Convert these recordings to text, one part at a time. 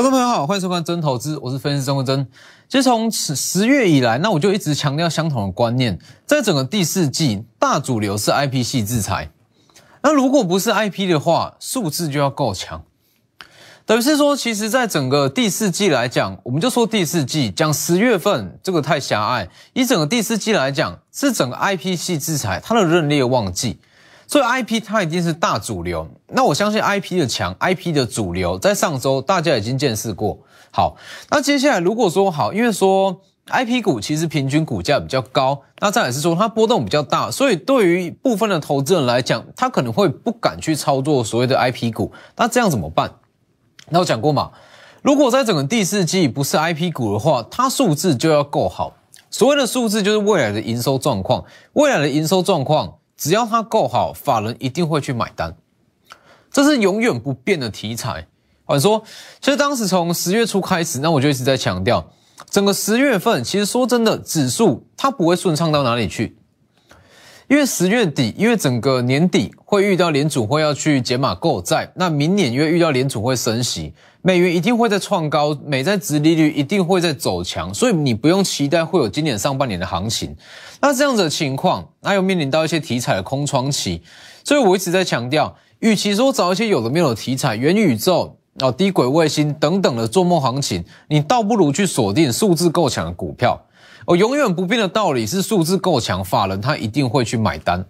观众朋友好，欢迎收看真投资，我是分析师钟国珍。其实从十十月以来，那我就一直强调相同的观念，在整个第四季，大主流是 IP 系制裁。那如果不是 IP 的话，数字就要够强。等于是说，其实，在整个第四季来讲，我们就说第四季讲十月份这个太狭隘。以整个第四季来讲，是整个 IP 系制裁它的认列旺季。所以 IP 它一定是大主流，那我相信 IP 的强，IP 的主流，在上周大家已经见识过。好，那接下来如果说好，因为说 IP 股其实平均股价比较高，那再来是说它波动比较大，所以对于部分的投资人来讲，他可能会不敢去操作所谓的 IP 股。那这样怎么办？那我讲过嘛，如果在整个第四季不是 IP 股的话，它数字就要够好。所谓的数字就是未来的营收状况，未来的营收状况。只要它够好，法人一定会去买单，这是永远不变的题材。我说，其实当时从十月初开始，那我就一直在强调，整个十月份，其实说真的，指数它不会顺畅到哪里去，因为十月底，因为整个年底会遇到联储会要去解码购债，那明年因为遇到联储会升息。美元一定会在创高，美债值利率一定会在走强，所以你不用期待会有今年上半年的行情。那这样子的情况，那又面临到一些题材的空窗期，所以我一直在强调，与其说找一些有的没有的题材，元宇宙啊、低轨卫星等等的做梦行情，你倒不如去锁定数字够强的股票。我永远不变的道理是，数字够强，法人他一定会去买单。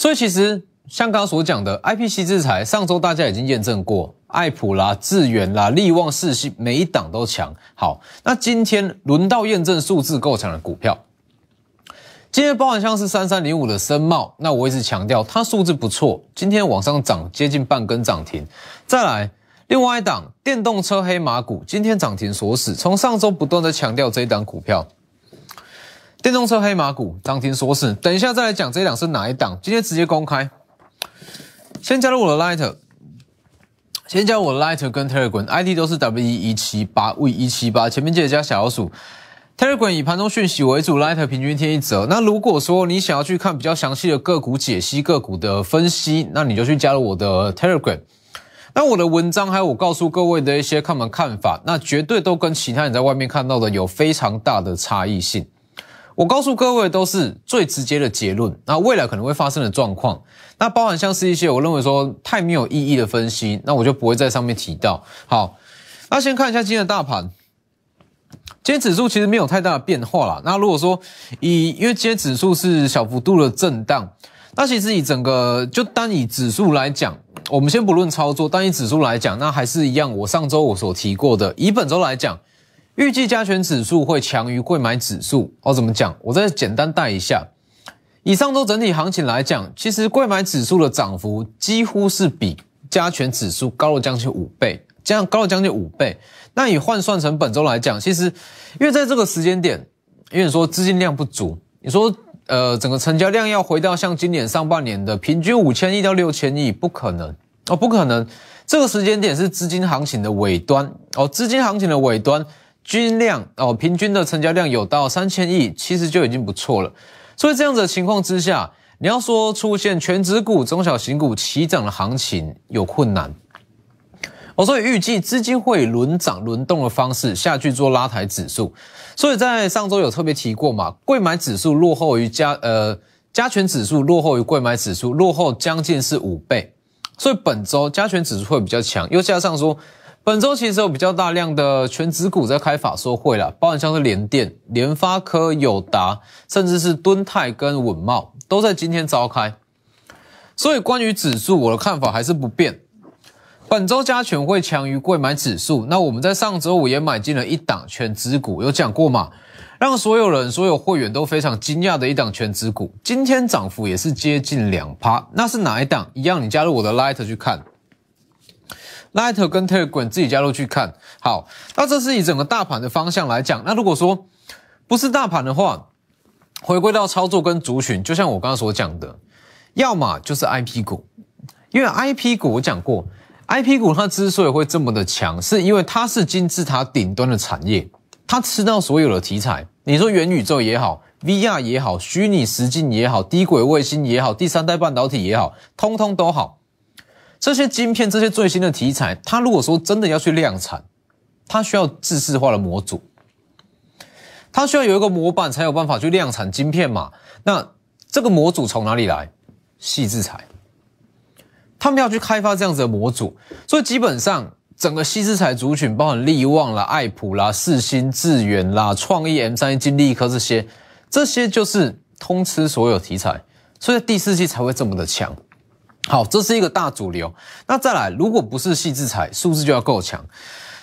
所以其实。像刚刚所讲的，IPC 制裁，上周大家已经验证过，爱普啦、智远啦、力旺、世系，每一档都强。好，那今天轮到验证数字够强的股票。今天包含像是三三零五的深茂，那我一直强调它数字不错，今天往上涨接近半根涨停。再来，另外一档电动车黑马股，今天涨停锁死，从上周不断的强调这一档股票。电动车黑马股涨停说是，等一下再来讲这一档是哪一档，今天直接公开。先加入我的 Light，先加入我的 Light 跟 Telegram，ID 都是 W 一一七八 V 一七八，前面记得加小老鼠。Telegram 以盘中讯息为主，Light 平均天一折。那如果说你想要去看比较详细的个股解析、个股的分析，那你就去加入我的 Telegram。那我的文章还有我告诉各位的一些看门看法，那绝对都跟其他人在外面看到的有非常大的差异性。我告诉各位都是最直接的结论，那未来可能会发生的状况，那包含像是一些我认为说太没有意义的分析，那我就不会在上面提到。好，那先看一下今天的大盘，今天指数其实没有太大的变化啦。那如果说以因为今天指数是小幅度的震荡，那其实以整个就单以指数来讲，我们先不论操作，单以指数来讲，那还是一样，我上周我所提过的，以本周来讲。预计加权指数会强于贵买指数哦？怎么讲？我再简单带一下。以上周整体行情来讲，其实贵买指数的涨幅几乎是比加权指数高了将近五倍，这样高了将近五倍。那以换算成本周来讲，其实因为在这个时间点，因为说资金量不足，你说呃整个成交量要回到像今年上半年的平均五千亿到六千亿，不可能哦，不可能。这个时间点是资金行情的尾端哦，资金行情的尾端。均量哦，平均的成交量有到三千亿，其实就已经不错了。所以这样子的情况之下，你要说出现全指股、中小型股齐涨的行情有困难。我所以预计资金会轮涨轮动的方式下去做拉抬指数。所以在上周有特别提过嘛，贵买指数落后于加呃加权指数落后于贵买指数，落后将近是五倍。所以本周加权指数会比较强，又加上说。本周其实有比较大量的全指股在开法说会了，包含像是联电、联发科、友达，甚至是敦泰跟稳茂都在今天召开。所以关于指数，我的看法还是不变。本周加权会强于贵买指数。那我们在上周五也买进了一档全指股，有讲过嘛？让所有人、所有会员都非常惊讶的一档全指股，今天涨幅也是接近两趴。那是哪一档？一样，你加入我的 Light 去看。Light 跟 Telegram 自己加入去看好，那这是以整个大盘的方向来讲。那如果说不是大盘的话，回归到操作跟族群，就像我刚刚所讲的，要么就是 IP 股，因为 IP 股我讲过，IP 股它之所以会这么的强，是因为它是金字塔顶端的产业，它吃到所有的题材。你说元宇宙也好，VR 也好，虚拟实境也好，低轨卫星也好，第三代半导体也好，通通都好。这些晶片、这些最新的题材，它如果说真的要去量产，它需要自制化的模组，它需要有一个模板才有办法去量产晶片嘛？那这个模组从哪里来？细制材，他们要去开发这样子的模组，所以基本上整个细制材族群，包含力旺啦、爱普啦、四新、智源啦、创意、M 三、金利科这些，这些就是通吃所有题材，所以第四季才会这么的强。好，这是一个大主流。那再来，如果不是细制材，数字就要够强。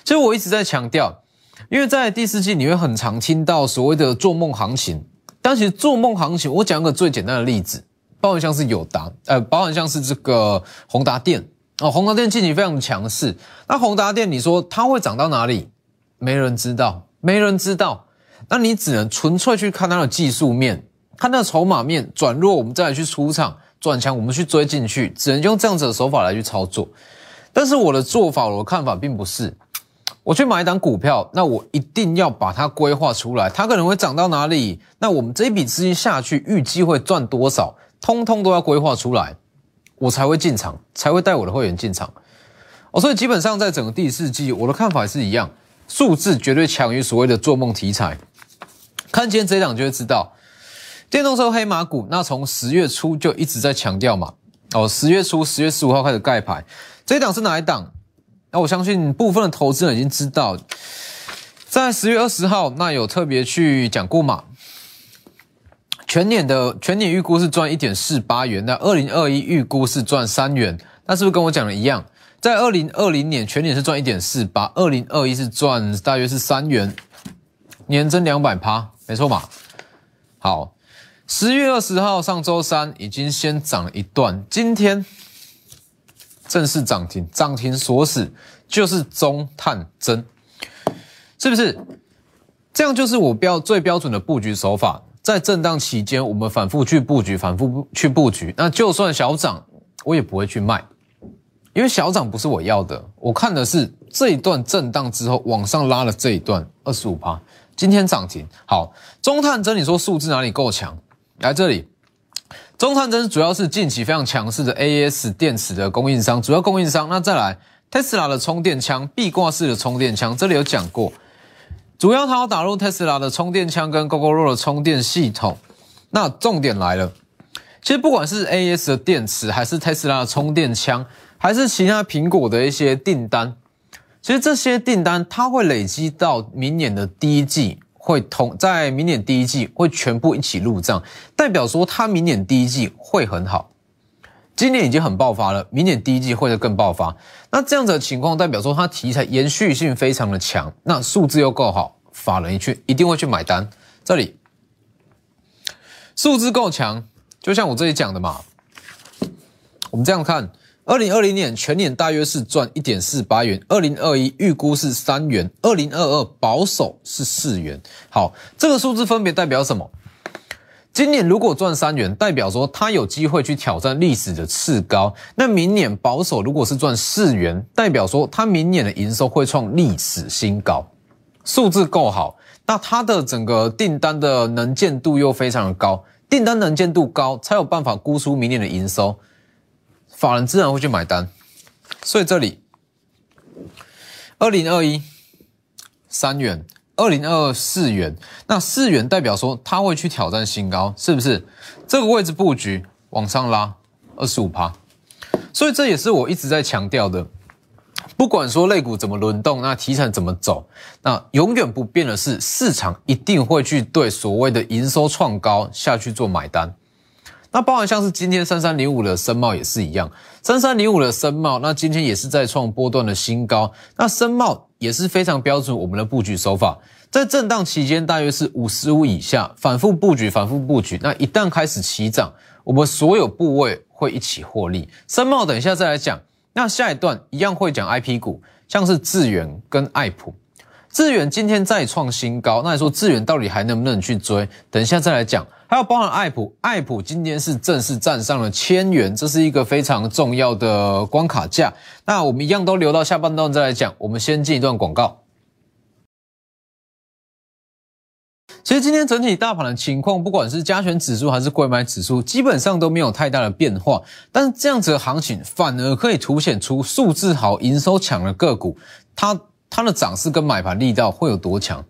其实我一直在强调，因为在第四季你会很常听到所谓的做梦行情，但其实做梦行情，我讲个最简单的例子。包含像是友达，呃，包含像是这个宏达电哦，宏达电近期非常强势。那宏达电，你说它会涨到哪里？没人知道，没人知道。那你只能纯粹去看它的技术面，看它的筹码面转弱，我们再来去出场转强，我们去追进去，只能用这样子的手法来去操作。但是我的做法，我的看法并不是，我去买一档股票，那我一定要把它规划出来，它可能会涨到哪里？那我们这一笔资金下去，预计会赚多少？通通都要规划出来，我才会进场，才会带我的会员进场。哦，所以基本上在整个第四季，我的看法是一样，数字绝对强于所谓的做梦题材。看今天这一档就会知道，电动车黑马股，那从十月初就一直在强调嘛。哦，十月初，十月十五号开始盖牌，这一档是哪一档？那我相信部分的投资人已经知道，在十月二十号，那有特别去讲过嘛。全年的全年预估是赚一点四八元，那二零二一预估是赚三元，那是不是跟我讲的一样？在二零二零年全年是赚一点四八，二零二一是赚大约是三元，年增两百趴，没错嘛？好，十月二十号上周三已经先涨了一段，今天正式涨停，涨停锁死就是中探针，是不是？这样就是我标最标准的布局手法。在震荡期间，我们反复去布局，反复去布局。那就算小涨，我也不会去卖，因为小涨不是我要的。我看的是这一段震荡之后往上拉了这一段二十五趴，今天涨停。好，中探针，你说数字哪里够强？来这里，中探针主要是近期非常强势的 AS 电池的供应商，主要供应商。那再来，Tesla 的充电枪，壁挂式的充电枪，这里有讲过。主要它要打入特斯拉的充电枪跟 GoGoRo 的充电系统。那重点来了，其实不管是 AS 的电池，还是特斯拉的充电枪，还是其他苹果的一些订单，其实这些订单它会累积到明年的第一季，会同在明年第一季会全部一起入账，代表说它明年第一季会很好。今年已经很爆发了，明年第一季会更爆发。那这样子的情况代表说，它题材延续性非常的强，那数字又够好，法人一去一定会去买单。这里数字够强，就像我这里讲的嘛。我们这样看，二零二零年全年大约是赚一点四八元，二零二一预估是三元，二零二二保守是四元。好，这个数字分别代表什么？今年如果赚三元，代表说它有机会去挑战历史的次高。那明年保守如果是赚四元，代表说它明年的营收会创历史新高，数字够好，那它的整个订单的能见度又非常的高，订单能见度高才有办法估出明年的营收，法人自然会去买单。所以这里二零二一三元。二零二四元，那四元代表说它会去挑战新高，是不是？这个位置布局往上拉二十五趴，所以这也是我一直在强调的。不管说类股怎么轮动，那题材怎么走，那永远不变的是市场一定会去对所谓的营收创高下去做买单。那包含像是今天三三零五的深茂也是一样，三三零五的深茂，那今天也是在创波段的新高。那深茂也是非常标准我们的布局手法，在震荡期间大约是五十五以下，反复布局，反复布局。那一旦开始起涨，我们所有部位会一起获利。深茂等一下再来讲，那下一段一样会讲 I P 股，像是智远跟爱普。智远今天再创新高，那你说智远到底还能不能去追？等一下再来讲。还有包含爱普，爱普今天是正式站上了千元，这是一个非常重要的关卡价。那我们一样都留到下半段再来讲。我们先进一段广告。其实今天整体大盘的情况，不管是加权指数还是贵买指数，基本上都没有太大的变化。但是这样子的行情，反而可以凸显出数字好、营收强的个股，它它的涨势跟买盘力道会有多强。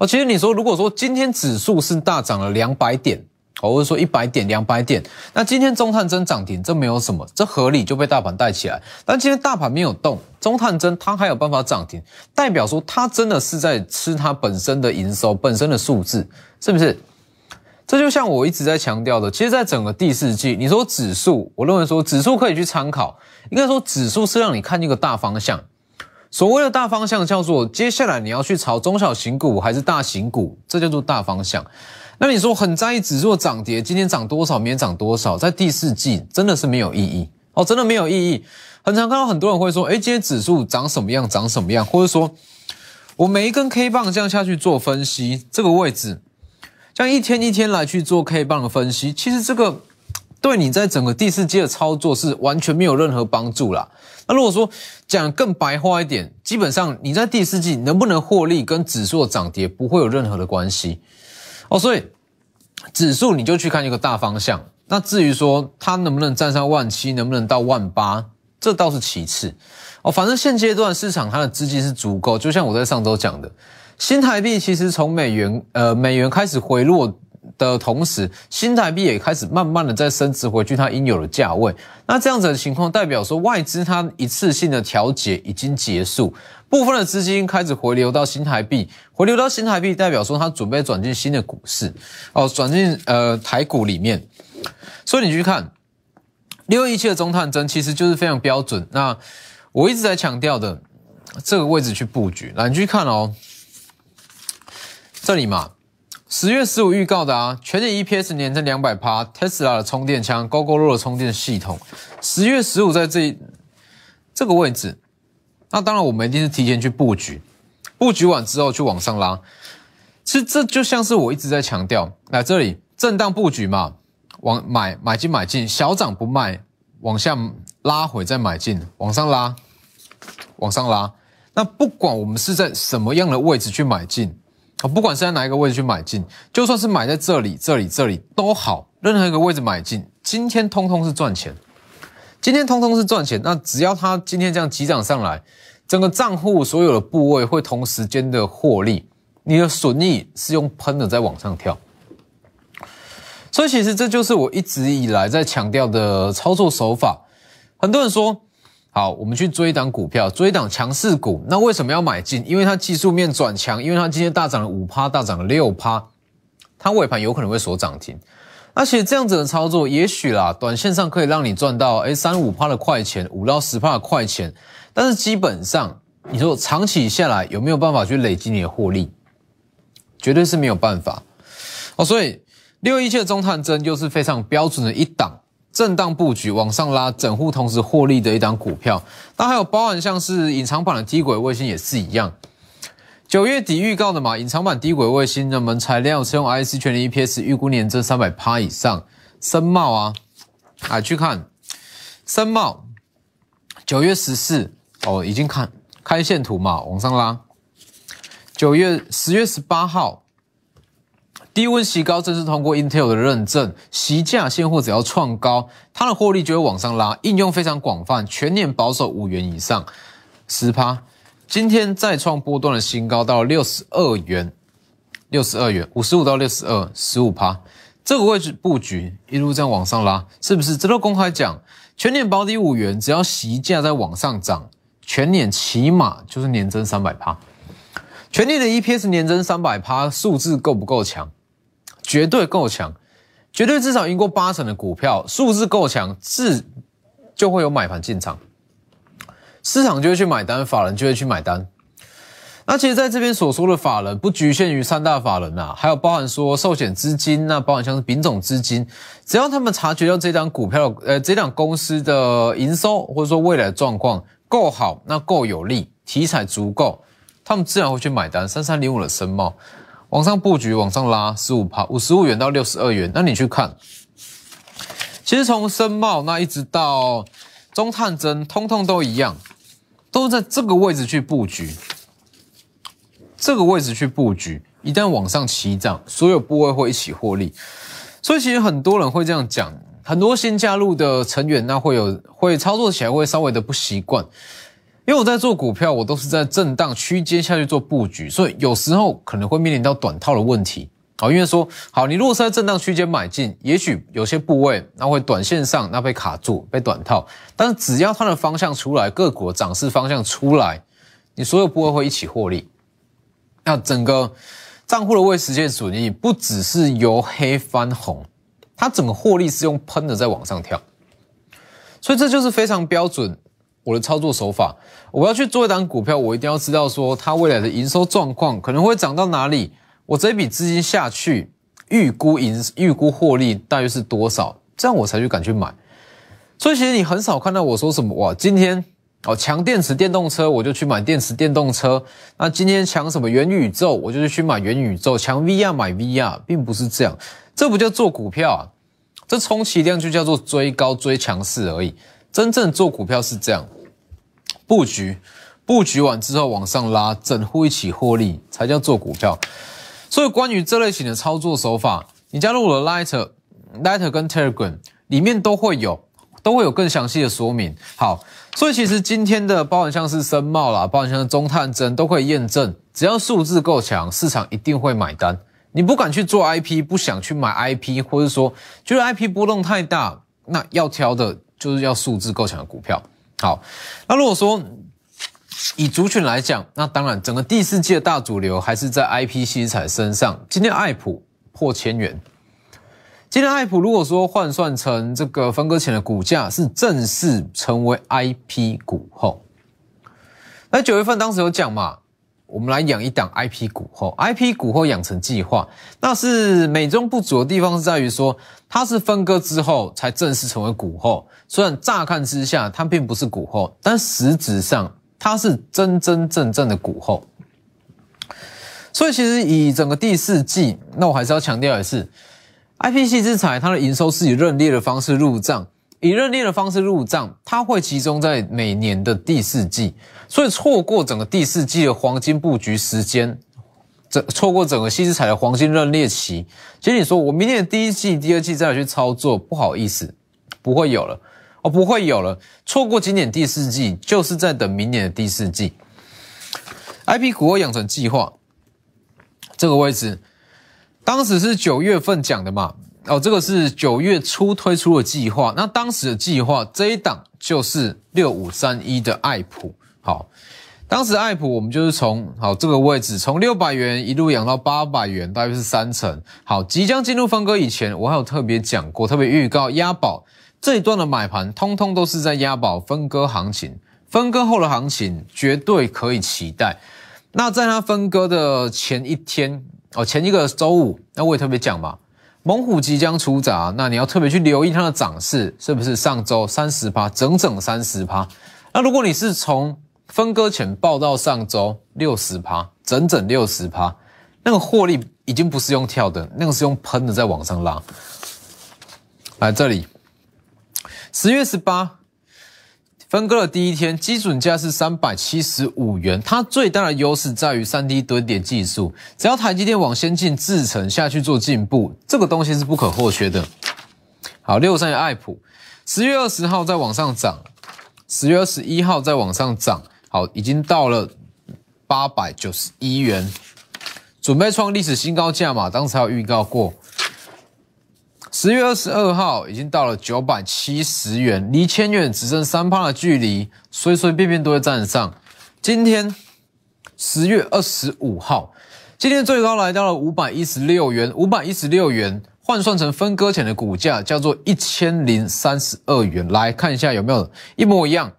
哦，其实你说，如果说今天指数是大涨了两百点。或者说一百点、两百点，那今天中探针涨停，这没有什么，这合理就被大盘带起来。但今天大盘没有动，中探针它还有办法涨停，代表说它真的是在吃它本身的营收、本身的数字，是不是？这就像我一直在强调的，其实，在整个第四季，你说指数，我认为说指数可以去参考，应该说指数是让你看一个大方向。所谓的大方向叫做接下来你要去炒中小型股还是大型股，这叫做大方向。那你说很在意指数涨跌，今天涨多少，明天涨多少，在第四季真的是没有意义哦，真的没有意义。很常看到很多人会说，哎，今天指数涨什么样，涨什么样，或者说我每一根 K 棒这样下去做分析，这个位置，这样一天一天来去做 K 棒的分析，其实这个对你在整个第四季的操作是完全没有任何帮助啦。那如果说讲更白话一点，基本上你在第四季能不能获利，跟指数的涨跌不会有任何的关系。哦，所以指数你就去看一个大方向。那至于说它能不能站上万七，能不能到万八，这倒是其次。哦，反正现阶段市场它的资金是足够。就像我在上周讲的，新台币其实从美元呃美元开始回落。的同时，新台币也开始慢慢的在升值回去它应有的价位。那这样子的情况，代表说外资它一次性的调节已经结束，部分的资金开始回流到新台币，回流到新台币，代表说它准备转进新的股市，哦，转进呃台股里面。所以你去看六一七的中探针，其实就是非常标准。那我一直在强调的这个位置去布局，来你去看哦，这里嘛。十月十五预告的啊，全年 EPS 年增两百趴，Tesla 的充电枪，GoGoRo 的充电系统。十月十五在这这个位置，那当然我们一定是提前去布局，布局完之后去往上拉。其实这就像是我一直在强调，来这里震荡布局嘛，往买买进买进，小涨不卖，往下拉回再买进，往上拉，往上拉。那不管我们是在什么样的位置去买进。啊，不管是在哪一个位置去买进，就算是买在这里、这里、这里都好，任何一个位置买进，今天通通是赚钱。今天通通是赚钱。那只要它今天这样急涨上来，整个账户所有的部位会同时间的获利，你的损益是用喷的在往上跳。所以其实这就是我一直以来在强调的操作手法。很多人说。好，我们去追档股票，追档强势股。那为什么要买进？因为它技术面转强，因为它今天大涨了五趴，大涨了六趴，它尾盘有可能会锁涨停。而且这样子的操作，也许啦，短线上可以让你赚到哎三五趴的快钱，五到十趴的快钱。但是基本上，你说长期下来有没有办法去累积你的获利？绝对是没有办法。哦，所以六一七的中探针就是非常标准的一档。震荡布局往上拉，整户同时获利的一档股票，那还有包含像是隐藏版的低轨卫星也是一样。九月底预告的嘛，隐藏版低轨卫星那门材料是用 IC 全年 EPS 预估年增三百趴以上，深茂啊，啊去看深茂，九月十四哦，已经看开线图嘛，往上拉。九月十月十八号。低温席高正式通过 Intel 的认证，席价现货只要创高，它的获利就会往上拉。应用非常广泛，全年保守五元以上，十趴。今天再创波段的新高，到六十二元，六十二元五十五到六十二，十五趴。这个位置布局一路这样往上拉，是不是？这都公开讲，全年保底五元，只要席价在往上涨，全年起码就是年增三百趴。全年的 EPS 年增三百趴，数字够不够强？绝对够强，绝对至少赢过八成的股票，数字够强，自就会有买盘进场，市场就会去买单，法人就会去买单。那其实在这边所说的法人，不局限于三大法人啊，还有包含说寿险资金，那包含像是丙种资金，只要他们察觉到这张股票，呃，这档公司的营收或者说未来的状况够好，那够有利，题材足够，他们自然会去买单。三三零五的深茂。往上布局，往上拉十五趴，五十五元到六十二元。那你去看，其实从深茂那一直到中探针，通通都一样，都在这个位置去布局，这个位置去布局。一旦往上起涨，所有部位会一起获利。所以其实很多人会这样讲，很多新加入的成员那会有会操作起来会稍微的不习惯，因为我在做股票，我都是在震荡区间下去做布局，所以有时候可能会面临到短套的问题。好，因为说好，你如果是在震荡区间买进，也许有些部位那会短线上那被卡住，被短套，但是只要它的方向出来，个股的涨势方向出来，你所有部位会一起获利。那整个账户的未实现损益不只是由黑翻红，它整个获利是用喷的在往上跳，所以这就是非常标准我的操作手法。我要去做一档股票，我一定要知道说它未来的营收状况可能会涨到哪里，我这笔资金下去预估盈预估获利大约是多少，这样我才去敢去买。所以其实你很少看到我说什么哇，今天。哦，强电池电动车，我就去买电池电动车。那今天强什么元宇宙，我就去买元宇宙。强 VR 买 VR，并不是这样，这不叫做股票啊，这充其量就叫做追高追强势而已。真正做股票是这样，布局，布局完之后往上拉，整户一起获利，才叫做股票。所以关于这类型的操作手法，你加入我的 Lighter，Lighter 跟 Telegram 里面都会有，都会有更详细的说明。好。所以其实今天的包含像是深茂啦，包含像是中探针都可以验证，只要数字够强，市场一定会买单。你不敢去做 IP，不想去买 IP，或者说觉得 IP 波动太大，那要挑的就是要数字够强的股票。好，那如果说以族群来讲，那当然整个第四季的大主流还是在 IP 西彩身上。今天爱普破千元。今天爱普如果说换算成这个分割前的股价是正式成为 IP 股后，那九月份当时有讲嘛，我们来养一档 IP 股后，IP 股后养成计划，那是美中不足的地方是在于说它是分割之后才正式成为股后，虽然乍看之下它并不是股后，但实质上它是真真正正的股后。所以其实以整个第四季，那我还是要强调的是。I P C 之财，它的营收是以认列的方式入账，以认列的方式入账，它会集中在每年的第四季，所以错过整个第四季的黄金布局时间，这错过整个西之财的黄金认列期，其实你说我明年的第一季、第二季再来去操作，不好意思，不会有了，哦，不会有了，错过今年第四季，就是在等明年的第四季。I P 股养成计划这个位置。当时是九月份讲的嘛？哦，这个是九月初推出的计划。那当时的计划这一档就是六五三一的爱普。好，当时爱普我们就是从好这个位置，从六百元一路养到八百元，大约是三成。好，即将进入分割以前，我还有特别讲过，特别预告押宝这一段的买盘，通通都是在押宝分割行情。分割后的行情绝对可以期待。那在它分割的前一天。哦，前一个周五，那我也特别讲嘛，猛虎即将出闸，那你要特别去留意它的涨势是不是上周三十趴，整整三十趴。那如果你是从分割前报到上周六十趴，整整六十趴，那个获利已经不是用跳的，那个是用喷的在往上拉。来这里，十月十八。分割的第一天，基准价是三百七十五元。它最大的优势在于三 D 堆叠技术，只要台积电往先进制程下去做进步，这个东西是不可或缺的。好，六三爱普，十月二十号再往上涨，十月二十一号再往上涨，好，已经到了八百九十一元，准备创历史新高价嘛？当时有预告过。十月二十二号已经到了九百七十元，离千元只剩三趴的距离，随随便便都会站上。今天十月二十五号，今天最高来到了五百一十六元，五百一十六元换算成分割前的股价叫做一千零三十二元。来看一下有没有一模一样，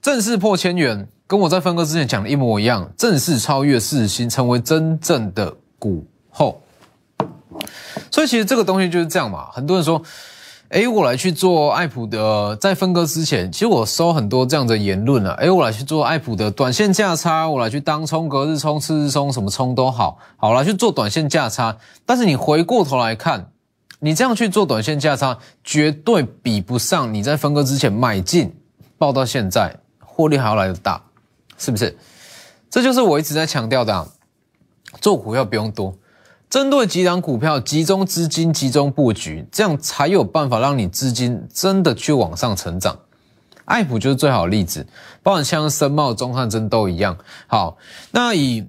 正式破千元，跟我在分割之前讲的一模一样，正式超越四星，成为真正的股后。所以其实这个东西就是这样嘛，很多人说，哎，我来去做爱普的，在分割之前，其实我收很多这样的言论了，哎，我来去做爱普的短线价差，我来去当冲、隔日冲、次日冲，什么冲都好，好来去做短线价差。但是你回过头来看，你这样去做短线价差，绝对比不上你在分割之前买进，报到现在获利还要来的大，是不是？这就是我一直在强调的。啊做股票不用多，针对几档股票集中资金、集中布局，这样才有办法让你资金真的去往上成长。爱普就是最好的例子，包括像森茂、中汉真都一样。好，那以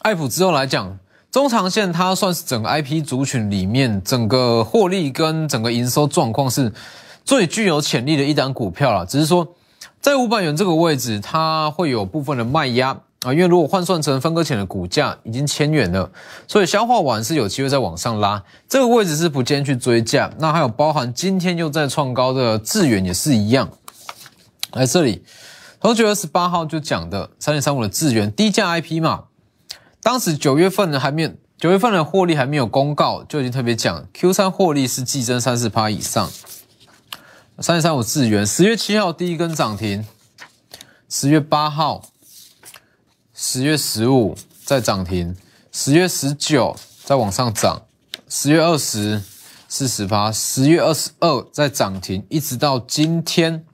爱普之后来讲，中长线它算是整个 IP 族群里面整个获利跟整个营收状况是最具有潜力的一档股票了。只是说在五百元这个位置，它会有部分的卖压啊，因为如果换算成分割前的股价已经千元了，所以消化完是有机会再往上拉。这个位置是不建议去追价。那还有包含今天又在创高的智远也是一样。来这里，从九月十八号就讲的三点三五的智源低价 IP 嘛，当时九月份呢还没有九月份的获利还没有公告，就已经特别讲 Q 三获利是季增三四趴以上。三点三五智远十月七号第一根涨停，十月八号、十月十五再涨停，十月十九再往上涨，十月二十四十趴，十月二十二再涨停，一直到今天。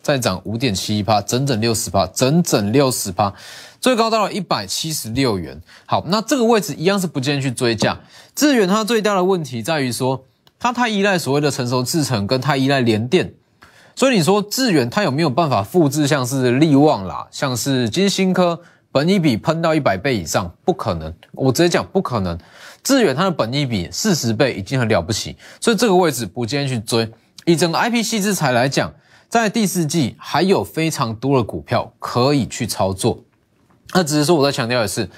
再涨五点七一趴，整整六十趴，整整六十趴，最高到了一百七十六元。好，那这个位置一样是不建议去追价。智远它最大的问题在于说，它太依赖所谓的成熟制程，跟太依赖联电。所以你说智远它有没有办法复制像是利旺啦，像是金星科，本一比喷到一百倍以上？不可能，我直接讲不可能。致远它的本一比四十倍已经很了不起，所以这个位置不建议去追。以整个 IP 系制材来讲。在第四季还有非常多的股票可以去操作，那只是说我在强调的是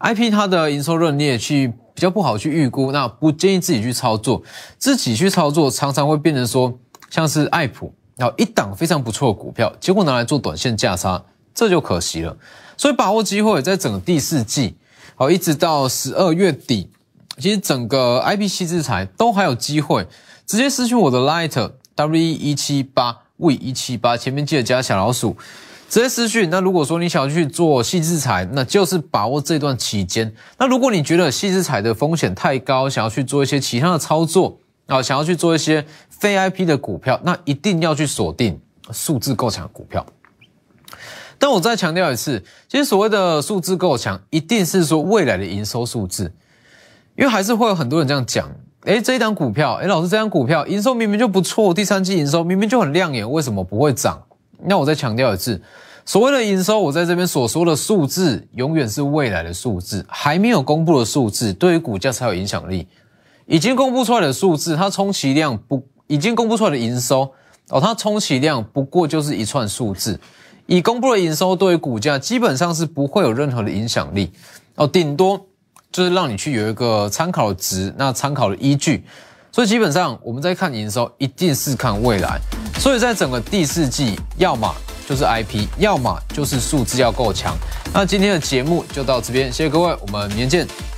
，IP 它的营收润列去比较不好去预估，那不建议自己去操作，自己去操作常常会变成说像是爱普，然后一档非常不错的股票，结果拿来做短线价差，这就可惜了。所以把握机会，在整个第四季，好一直到十二月底，其实整个 IP 系制裁都还有机会，直接失去我的 Light W 一七八。v 一七八前面记得加小老鼠，直接私讯。那如果说你想要去做细制裁，那就是把握这段期间。那如果你觉得细制裁的风险太高，想要去做一些其他的操作啊，想要去做一些非 IP 的股票，那一定要去锁定数字够强的股票。但我再强调一次，其实所谓的数字够强，一定是说未来的营收数字，因为还是会有很多人这样讲。哎，这一档股票，哎，老师，这张股票营收明明就不错，第三季营收明明就很亮眼，为什么不会涨？那我再强调一次，所谓的营收，我在这边所说的数字，永远是未来的数字，还没有公布的数字，对于股价才有影响力。已经公布出来的数字，它充其量不，已经公布出来的营收，哦，它充其量不过就是一串数字，已公布的营收对于股价基本上是不会有任何的影响力，哦，顶多。就是让你去有一个参考值，那参考的依据，所以基本上我们在看营收，一定是看未来。所以在整个第四季，要么就是 IP，要么就是数字要够强。那今天的节目就到这边，谢谢各位，我们明天见。